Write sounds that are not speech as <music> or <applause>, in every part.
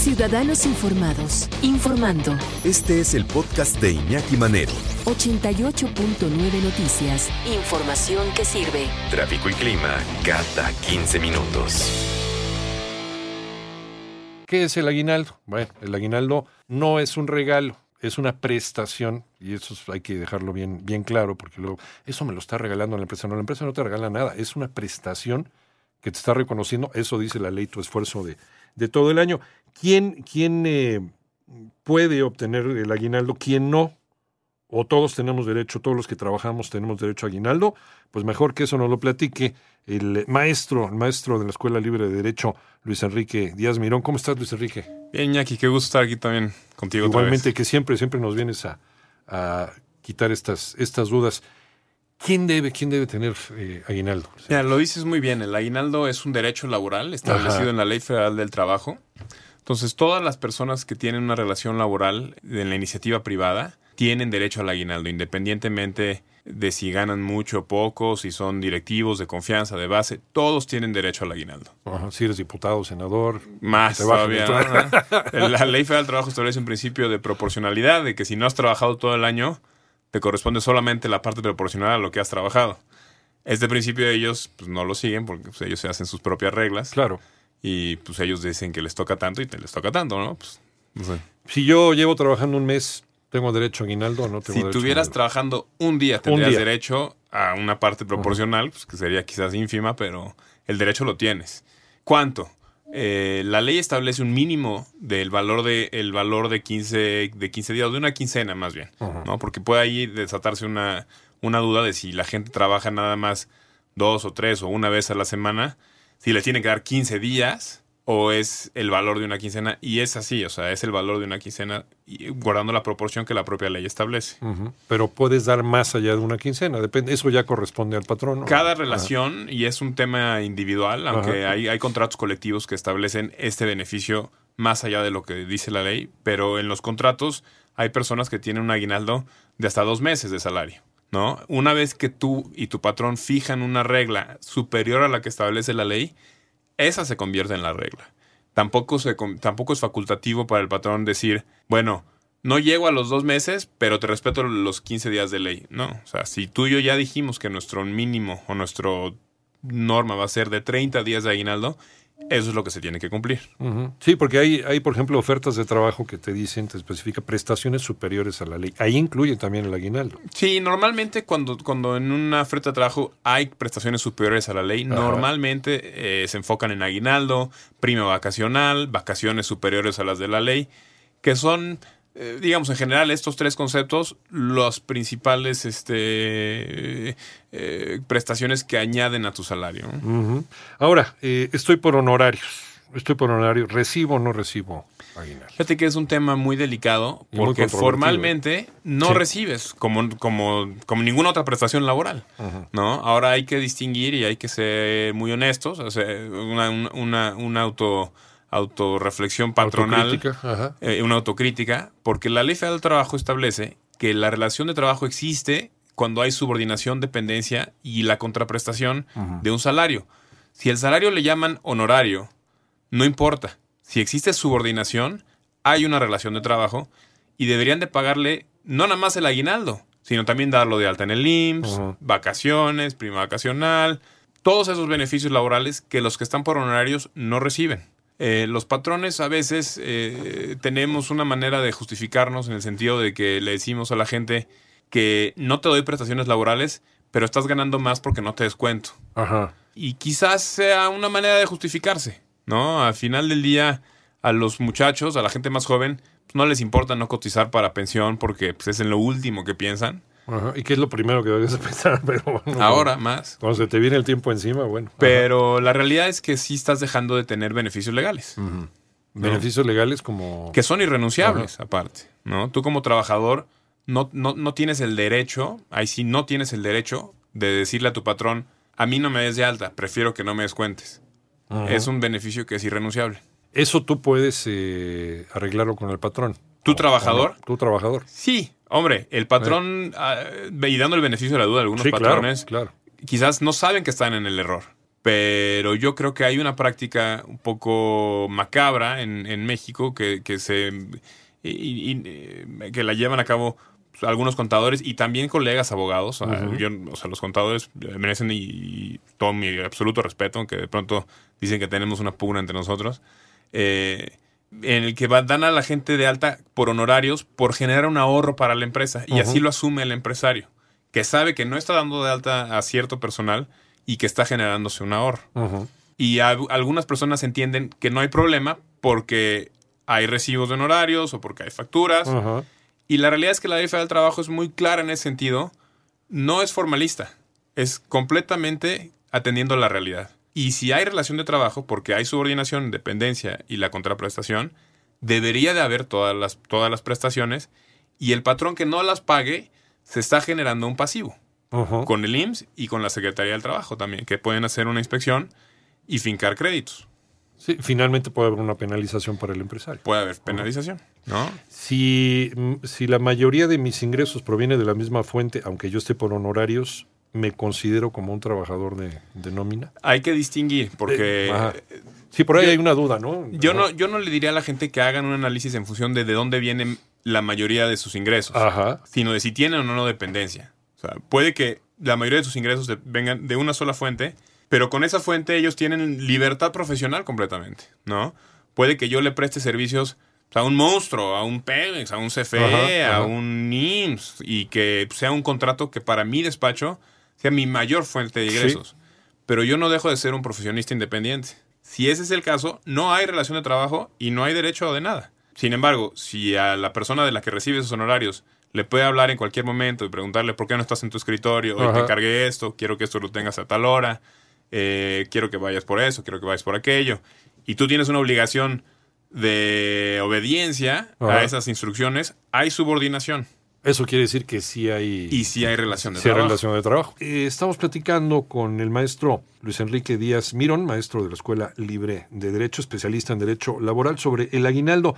Ciudadanos Informados, informando. Este es el podcast de Iñaki Manero. 88.9 Noticias. Información que sirve. Tráfico y clima cada 15 minutos. ¿Qué es el aguinaldo? Bueno, el aguinaldo no es un regalo, es una prestación y eso hay que dejarlo bien, bien claro porque luego eso me lo está regalando la empresa. No, la empresa no te regala nada, es una prestación que te está reconociendo, eso dice la ley, tu esfuerzo de, de todo el año. ¿Quién, quién eh, puede obtener el aguinaldo? ¿Quién no? ¿O todos tenemos derecho, todos los que trabajamos tenemos derecho a aguinaldo? Pues mejor que eso nos lo platique el maestro, el maestro de la Escuela Libre de Derecho, Luis Enrique Díaz Mirón. ¿Cómo estás, Luis Enrique? Bien, Iñaki, qué gusto estar aquí también contigo. Igualmente, que siempre, siempre nos vienes a, a quitar estas, estas dudas. ¿Quién debe, quién debe tener eh, aguinaldo? Ya, lo dices muy bien. El aguinaldo es un derecho laboral establecido Ajá. en la Ley Federal del Trabajo. Entonces, todas las personas que tienen una relación laboral en la iniciativa privada tienen derecho al aguinaldo, independientemente de si ganan mucho o poco, si son directivos de confianza, de base, todos tienen derecho al aguinaldo. Ajá, si eres diputado, senador. Más todavía. La Ley Federal del Trabajo establece un principio de proporcionalidad, de que si no has trabajado todo el año, te corresponde solamente la parte proporcional a lo que has trabajado. Este principio ellos pues, no lo siguen porque pues, ellos se hacen sus propias reglas Claro. y pues ellos dicen que les toca tanto y te les toca tanto, ¿no? Pues, no sé. Si yo llevo trabajando un mes, ¿tengo derecho a aguinaldo o no tengo Si derecho tuvieras trabajando un día, tendrías día. derecho a una parte proporcional, pues, que sería quizás ínfima, pero el derecho lo tienes. ¿Cuánto? Eh, la ley establece un mínimo del valor de el valor de 15 de 15 días, de una quincena más bien. ¿no? Porque puede ahí desatarse una, una duda de si la gente trabaja nada más dos o tres o una vez a la semana, si le tiene que dar 15 días o es el valor de una quincena y es así, o sea, es el valor de una quincena y guardando la proporción que la propia ley establece. Pero puedes dar más allá de una quincena. Depende, eso ya corresponde al patrón. ¿no? Cada Ajá. relación, y es un tema individual, aunque Ajá. hay, hay contratos colectivos que establecen este beneficio más allá de lo que dice la ley, pero en los contratos hay personas que tienen un aguinaldo de hasta dos meses de salario. ¿no? Una vez que tú y tu patrón fijan una regla superior a la que establece la ley, esa se convierte en la regla. Tampoco, tampoco es facultativo para el patrón decir, bueno, no llego a los dos meses, pero te respeto los 15 días de ley. No, o sea, si tú y yo ya dijimos que nuestro mínimo o nuestro norma va a ser de 30 días de aguinaldo, eso es lo que se tiene que cumplir. Sí, porque hay, hay, por ejemplo, ofertas de trabajo que te dicen, te especifica prestaciones superiores a la ley. Ahí incluye también el aguinaldo. Sí, normalmente cuando, cuando en una oferta de trabajo hay prestaciones superiores a la ley, Ajá. normalmente eh, se enfocan en aguinaldo, prima vacacional, vacaciones superiores a las de la ley, que son, eh, digamos, en general estos tres conceptos los principales este, eh, prestaciones que añaden a tu salario. Ahora, eh, estoy por honorarios. Estoy por honorarios. ¿Recibo o no recibo aguinaldo? Fíjate que es un tema muy delicado muy porque formalmente no Sí. recibes como, como, como ninguna otra prestación laboral. ¿no? Ahora hay que distinguir y hay que ser muy honestos, o sea, una, una, una, una auto, autorreflexión patronal, Autocrítica, ajá. eh, una autocrítica, porque la Ley Federal del Trabajo establece que la relación de trabajo existe cuando hay subordinación, dependencia y la contraprestación de un salario. Si el salario le llaman honorario, no importa. Si existe subordinación, hay una relación de trabajo y deberían de pagarle no nada más el aguinaldo, sino también darlo de alta en el IMSS, vacaciones, prima vacacional, todos esos beneficios laborales que los que están por honorarios no reciben. Eh, los patrones a veces eh, tenemos una manera de justificarnos en el sentido de que le decimos a la gente que no te doy prestaciones laborales, pero estás ganando más porque no te descuento. Ajá. Y quizás sea una manera de justificarse, ¿no? Al final del día, a los muchachos, a la gente más joven, pues, no les importa no cotizar para pensión porque pues, es en lo último que piensan. Ajá. ¿Y qué es lo primero que debes de <laughs> pensar? Pero bueno, Ahora más. Cuando se te viene el tiempo encima, bueno. Ajá. Pero la realidad es que sí estás dejando de tener beneficios legales. Beneficios legales como... que son irrenunciables aparte, ¿no? Tú como trabajador no, no, no tienes el derecho, ahí sí no tienes el derecho de decirle a tu patrón, a mí no me des de alta, prefiero que no me descuentes. Es un beneficio que es irrenunciable. Eso tú puedes eh, arreglarlo con el patrón. ¿Tu ¿O- trabajador? Tu trabajador. Sí, hombre, el patrón, ah, y dando el beneficio de la duda a algunos Sí, claro, patrones, claro. quizás no saben que están en el error. Pero yo creo que hay una práctica un poco macabra en, en México que, que se y- y, eh, que la llevan a cabo pues, algunos contadores y también colegas abogados. O sea, yo- o sea, los contadores eh, merecen y, y todo mi absoluto respeto, aunque de pronto dicen que tenemos una pugna entre nosotros. eh, en el que dan a la gente de alta por honorarios por generar un ahorro para la empresa. Y así lo asume el empresario, que sabe que no está dando de alta a cierto personal y que está generándose un ahorro. Y a- algunas personas entienden que no hay problema porque hay recibos de honorarios o porque hay facturas. Y la realidad es que la ley federal del trabajo es muy clara en ese sentido. No es formalista, es completamente atendiendo a la realidad. Y si hay relación de trabajo, porque hay subordinación, dependencia y la contraprestación, debería de haber todas las, todas las prestaciones y el patrón que no las pague se está generando un pasivo con el IMSS y con la Secretaría del Trabajo también, que pueden hacer una inspección y fincar créditos. Sí, finalmente puede haber una penalización para el empresario. Puede haber penalización, ¿no? Si, mm, si la mayoría de mis ingresos proviene de la misma fuente, aunque yo esté por honorarios, me considero como un trabajador de, de nómina. Hay que distinguir, porque Eh. Sí, por ahí yo- hay una duda, ¿no? yo no, yo no le diría a la gente que hagan un análisis en función de de dónde vienen la mayoría de sus ingresos, Ajá. sino de si tienen o no dependencia. O sea, puede que la mayoría de sus ingresos de- vengan de una sola fuente, pero con esa fuente ellos tienen libertad profesional completamente, ¿no? Puede que yo le preste servicios a un monstruo, a un Pemex, a un CFE, Ajá, a un NIMS, y que sea un contrato que para mi despacho sea mi mayor fuente de ingresos. Pero yo no dejo de ser un profesionista independiente. Si ese es el caso, no hay relación de trabajo y no hay derecho de nada. Sin embargo, si a la persona de la que recibe esos honorarios le puede hablar en cualquier momento y preguntarle por qué no estás en tu escritorio, hoy te Ajá. encargué esto, quiero que esto lo tengas a tal hora, eh, quiero que vayas por eso, quiero que vayas por aquello, y tú tienes una obligación de obediencia Ajá. a esas instrucciones, hay subordinación Eso quiere decir que sí hay, y sí hay relación de sí hay trabajo. relación de trabajo. Eh, estamos platicando con el maestro Luis Enrique Díaz Mirón, maestro de la Escuela Libre de Derecho, especialista en Derecho Laboral, sobre el aguinaldo.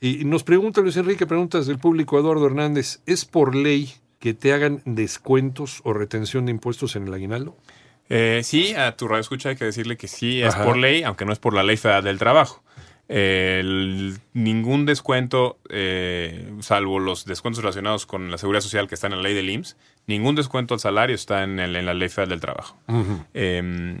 Y nos pregunta Luis Enrique, preguntas del público Eduardo Hernández, ¿es por ley que te hagan descuentos o retención de impuestos en el aguinaldo? Eh, sí, a tu radio escucha hay que decirle que sí es Ajá. por ley, aunque no es por la ley federal del trabajo. El- ningún descuento, eh, salvo los descuentos relacionados con la seguridad social que están en la ley del IMSS, ningún descuento al salario está en, el- en la ley federal del trabajo. Eh,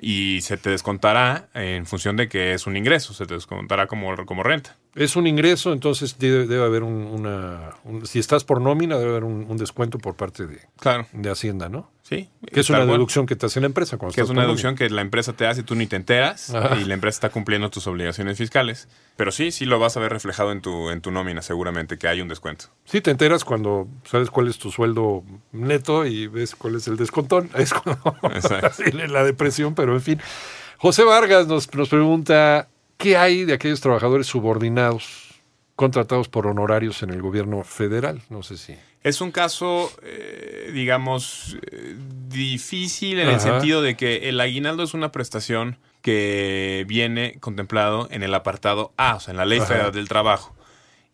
y se te descontará en función de que es un ingreso, se te descontará como, como renta. Es un ingreso, entonces debe, debe haber un- una... un- si estás por nómina, debe haber un, un descuento por parte de, Claro, de Hacienda, ¿no? sí. Que es una deducción que te hace la empresa. Cuando Que es una deducción que la empresa te hace y tú ni te enteras Ajá. y la empresa está cumpliendo tus obligaciones fiscales. Pero sí, sí lo vas a ver reflejado en tu, en tu nómina seguramente que hay un descuento. Sí, te enteras cuando sabes cuál es tu sueldo neto y ves cuál es el descontón. <laughs> Es cuando <laughs> la depresión, pero en fin. José Vargas nos, nos pregunta, ¿qué hay de aquellos trabajadores subordinados contratados por honorarios en el gobierno federal? No sé si... Es un caso, eh, digamos, difícil en el sentido de que el aguinaldo es una prestación que viene contemplado en el apartado A, o sea, en la Ley Ajá. Federal del Trabajo.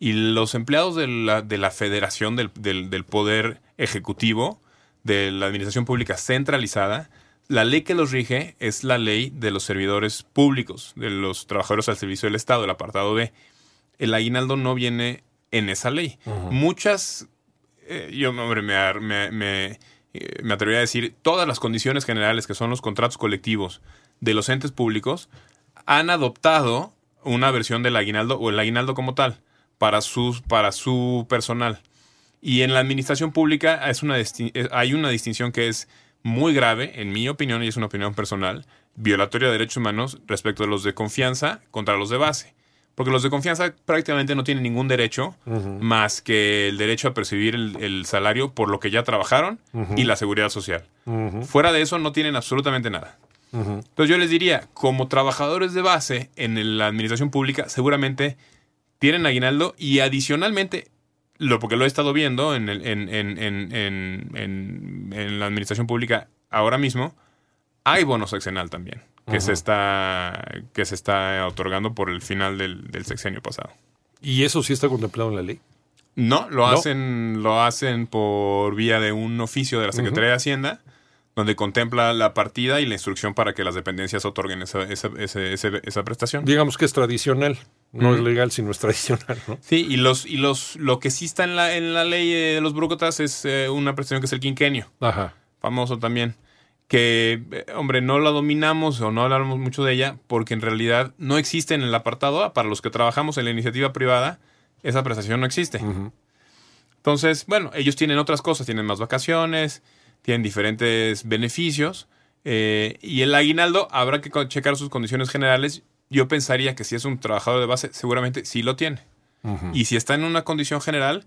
Y los empleados de la, de la federación del, del- del Poder Ejecutivo, de la Administración Pública centralizada, la ley que los rige es la ley de los servidores públicos, de los trabajadores al servicio del Estado, el apartado B. El aguinaldo no viene en esa ley. Muchas eh, yo hombre, me, ar- me, me, eh, me atrevería a decir, todas las condiciones generales que son los contratos colectivos de los entes públicos han adoptado una versión del aguinaldo o el aguinaldo como tal para, sus, para su personal. Y en la administración pública es una eh, hay una distinción que es muy grave, en mi opinión, y es una opinión personal, violatoria de derechos humanos respecto de los de confianza contra los de base. Porque los de confianza prácticamente no tienen ningún derecho más que el derecho a percibir el, el salario por lo que ya trabajaron y la seguridad social. Fuera de eso no tienen absolutamente nada. Entonces yo les diría, como trabajadores de base en la administración pública, seguramente tienen aguinaldo y adicionalmente, lo, porque lo he estado viendo en, el- en, la administración pública ahora mismo, hay bono sexenal también, que, se, está, que se está otorgando por el final del, del sexenio pasado. ¿Y eso sí está contemplado en la ley? No, lo No. hacen, lo hacen por vía de un oficio de la Secretaría de Hacienda, donde contempla la partida y la instrucción para que las dependencias otorguen esa, esa, ese- esa prestación. Digamos que es tradicional. No es legal, sino es tradicional, ¿no? Sí, y los y los lo que sí está en la en la ley de los burócratas es eh, una prestación que es el quinquenio, Ajá. famoso también, que eh, hombre, no la dominamos o no hablamos mucho de ella porque en realidad no existe en el apartado A para los que trabajamos en la iniciativa privada, esa prestación no existe. Entonces, bueno, ellos tienen otras cosas, tienen más vacaciones, tienen diferentes beneficios. eh, y el aguinaldo habrá que checar sus condiciones generales. Yo pensaría que si es un trabajador de base, seguramente sí lo tiene. Y si está en una condición general,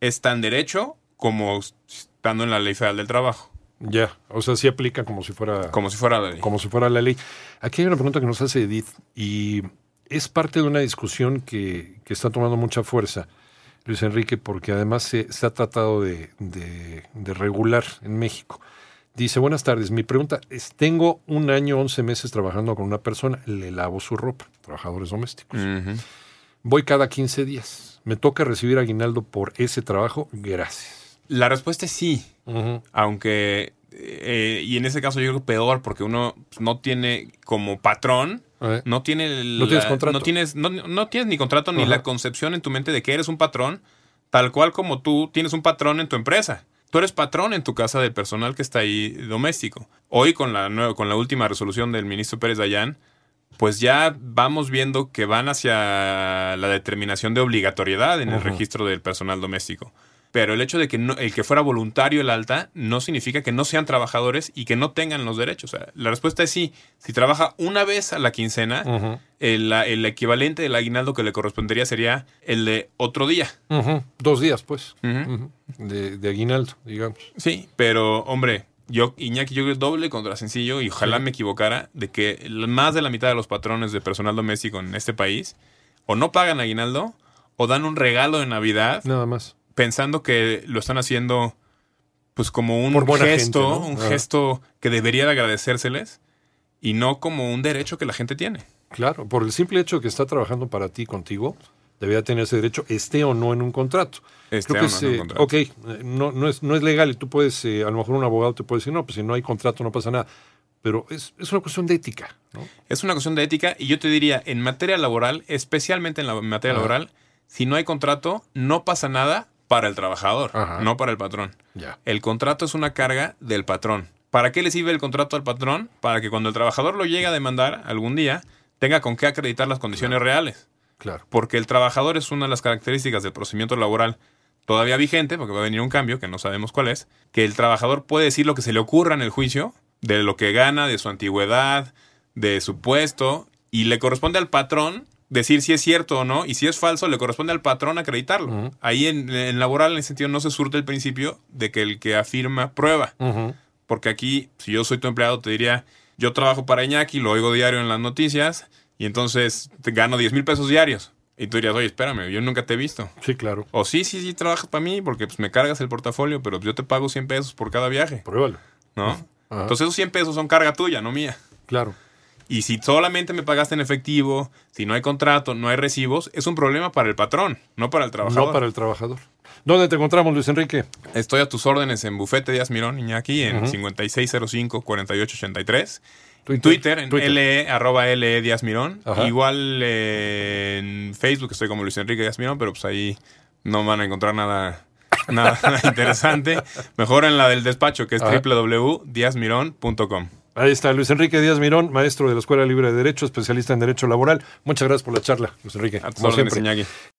es tan derecho como estando en la ley federal del trabajo, Ya. O sea, sí aplica como si fuera. como si fuera la ley. como si fuera la ley. Aquí hay una pregunta que nos hace Edith y es parte de una discusión que, que está tomando mucha fuerza, Luis Enrique, porque además se, se ha tratado de, de- de regular en México. Dice, buenas tardes, mi pregunta es, tengo un año, 11 meses trabajando con una persona, le lavo su ropa, trabajadores domésticos. Voy cada 15 días, me toca recibir aguinaldo por ese trabajo, gracias. La respuesta es sí. Aunque, eh, y en ese caso yo creo que peor, porque uno no tiene como patrón, Eh, no tiene No tienes contrato. No tienes, no, no tienes ni contrato ni la concepción en tu mente de que eres un patrón, tal cual como tú tienes un patrón en tu empresa. Tú eres patrón en tu casa del personal que está ahí doméstico. Hoy con la nueva, con la última resolución del ministro Pérez Dayán, pues ya vamos viendo que van hacia la determinación de obligatoriedad en el registro del personal doméstico. Pero el hecho de que no- el que fuera voluntario el alta no significa que no sean trabajadores y que no tengan los derechos. O sea, la respuesta es sí. Si trabaja una vez a la quincena, el, equivalente del aguinaldo que le correspondería sería el de otro día. Dos días, pues, de, de aguinaldo, digamos. Sí, pero hombre, yo, Iñaki, yo creo que es doble contra sencillo y ojalá Sí. me equivocara de que más de la mitad de los patrones de personal doméstico en este país o no pagan aguinaldo o dan un regalo de Navidad Nada más. Pensando que lo están haciendo pues como un gesto, gente, ¿no? un gesto que debería de agradecérseles y no como un derecho que la gente tiene. Claro, por el simple hecho de que está trabajando para ti, contigo, debería tener ese derecho, esté o no en un contrato. Este, Creo que o no es, en un eh, contrato. ok, eh, no, no, es, no es legal y tú puedes, eh, a lo mejor un abogado te puede decir, no, pues si no hay contrato no pasa nada. Pero es, es una cuestión de ética, ¿no? Es una cuestión de ética y yo te diría, en materia laboral, especialmente en la materia laboral, si no hay contrato, no pasa nada para el trabajador, Ajá. no para el patrón. Ya. El contrato es una carga del patrón. ¿Para qué le sirve el contrato al patrón? Para que cuando el trabajador lo llegue a demandar algún día, tenga con qué acreditar las condiciones reales. Claro. Porque el trabajador es una de las características del procedimiento laboral todavía vigente, porque va a venir un cambio que no sabemos cuál es, que el trabajador puede decir lo que se le ocurra en el juicio, de lo que gana, de su antigüedad, de su puesto, y le corresponde al patrón decir si es cierto o no, y si es falso, le corresponde al patrón acreditarlo. Ahí en, en laboral, en ese sentido, no se surte el principio de que el que afirma prueba. Porque aquí, si yo soy tu empleado, te diría, yo trabajo para Iñaki, lo oigo diario en las noticias, y entonces te gano 10 mil pesos diarios. Y tú dirías, oye, espérame, yo nunca te he visto. Sí, claro. O sí, sí, sí, trabajas para mí, porque pues, me cargas el portafolio, pero yo te pago 100 pesos por cada viaje, Pruébalo. ¿no? Ajá. Entonces esos 100 pesos son carga tuya, no mía. Claro. Y si solamente me pagaste en efectivo, si no hay contrato, no hay recibos, es un problema para el patrón, no para el trabajador. No para el trabajador. ¿Dónde te encontramos, Luis Enrique? Estoy a tus órdenes en Bufete Díaz Mirón, Iñaki, en Ujú. 5605-4883. Twitter. Twitter, en Twitter. LE, arroba LE Díaz Mirón. Ajá. Igual eh, en Facebook estoy como Luis Enrique Díaz Mirón, pero pues ahí no van a encontrar nada, nada, <laughs> interesante. Mejor en la del despacho, que es www.diazmirón.com. Ahí está Luis Enrique Díaz Mirón, maestro de la Escuela Libre de Derecho, especialista en Derecho Laboral. Muchas gracias por la charla, Luis Enrique. A como siempre.